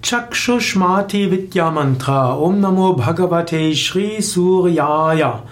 Chakshushmati Vidya Mantra Om Namo Bhagavate Shri Suryaya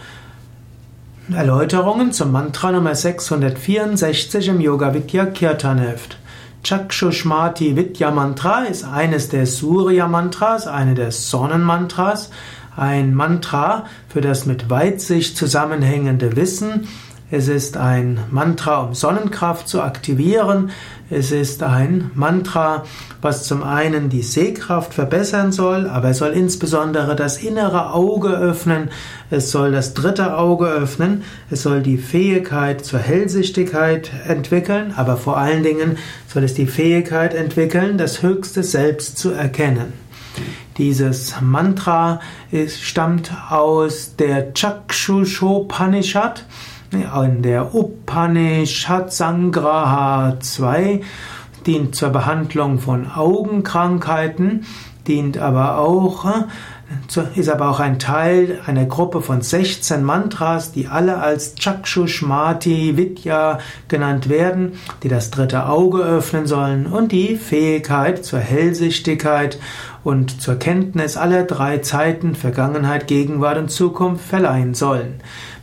Erläuterungen zum Mantra Nummer 664 im Yoga Vidya Kirtan Heft. Chakshushmati Vidya Mantra ist eines der Surya Mantras, eine der Sonnenmantras, ein Mantra für das mit Weitsicht zusammenhängende Wissen es ist ein Mantra, um Sonnenkraft zu aktivieren. Es ist ein Mantra, was zum einen die Sehkraft verbessern soll, aber es soll insbesondere das innere Auge öffnen. Es soll das dritte Auge öffnen. Es soll die Fähigkeit zur Hellsichtigkeit entwickeln, aber vor allen Dingen soll es die Fähigkeit entwickeln, das höchste Selbst zu erkennen. Dieses Mantra stammt aus der Chakshushopanishad. In der Upanishad Sangraha 2 dient zur Behandlung von Augenkrankheiten, dient aber auch, ist aber auch ein Teil einer Gruppe von 16 Mantras, die alle als Chakshushmati Vidya genannt werden, die das dritte Auge öffnen sollen und die Fähigkeit zur Hellsichtigkeit und zur Kenntnis aller drei Zeiten, Vergangenheit, Gegenwart und Zukunft verleihen sollen.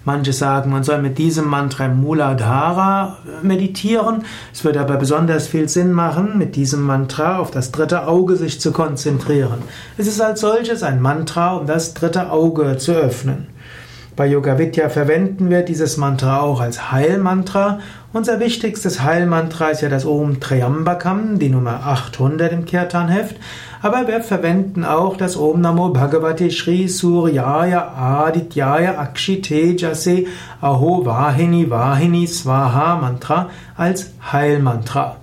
Manche sagen, man soll mit diesem Mantra Muladhara meditieren. Es würde aber besonders viel Sinn machen, mit diesem Mantra auf das dritte Auge sich zu konzentrieren. Es ist als solches ein Mantra, um das dritte Auge zu öffnen. Bei Yoga Vidya verwenden wir dieses Mantra auch als Heilmantra. Unser wichtigstes Heilmantra ist ja das Om Triambakam, die Nummer 800 im Kirtan-Heft. Aber wir verwenden auch das Om Namo Bhagavate Shri Suryaya Adityaya Akshite Jase Aho Vahini Vahini Swaha Mantra als Heilmantra.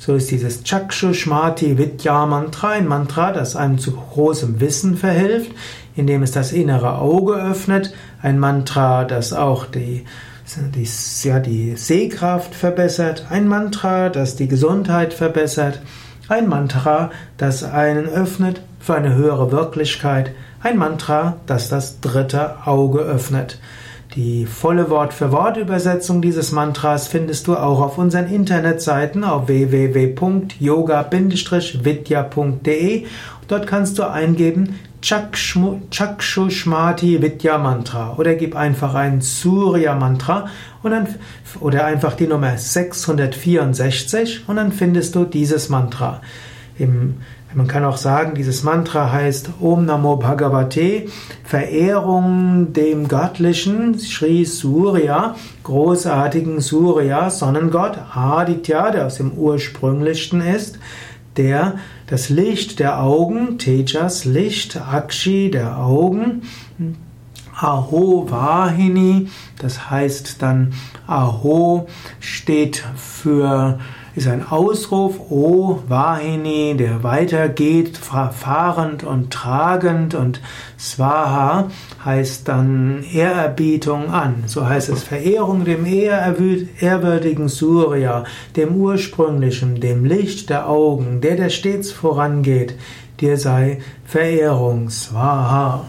So ist dieses Chakshushmati Vidya Mantra ein Mantra, das einem zu großem Wissen verhilft, indem es das innere Auge öffnet. Ein Mantra, das auch die, die, ja, die Sehkraft verbessert. Ein Mantra, das die Gesundheit verbessert. Ein Mantra, das einen öffnet für eine höhere Wirklichkeit. Ein Mantra, das das dritte Auge öffnet. Die volle Wort-für-Wort-Übersetzung dieses Mantras findest du auch auf unseren Internetseiten auf www.yoga-vidya.de. Dort kannst du eingeben Chakshushmati Vidya Mantra oder gib einfach ein Surya Mantra und dann, oder einfach die Nummer 664 und dann findest du dieses Mantra. Im man kann auch sagen, dieses Mantra heißt Om Namo Bhagavate, Verehrung dem göttlichen Sri Surya, großartigen Surya, Sonnengott, Aditya, der aus dem ursprünglichsten ist, der das Licht der Augen, Tejas Licht, Akshi der Augen, Aho Vahini, das heißt dann Aho steht für ist ein Ausruf, O Vahini, der weitergeht, fahrend und tragend und Swaha heißt dann Ehrerbietung an. So heißt es Verehrung dem ehrwürdigen Surya, dem ursprünglichen, dem Licht der Augen, der, der stets vorangeht. Dir sei Verehrung, Swaha.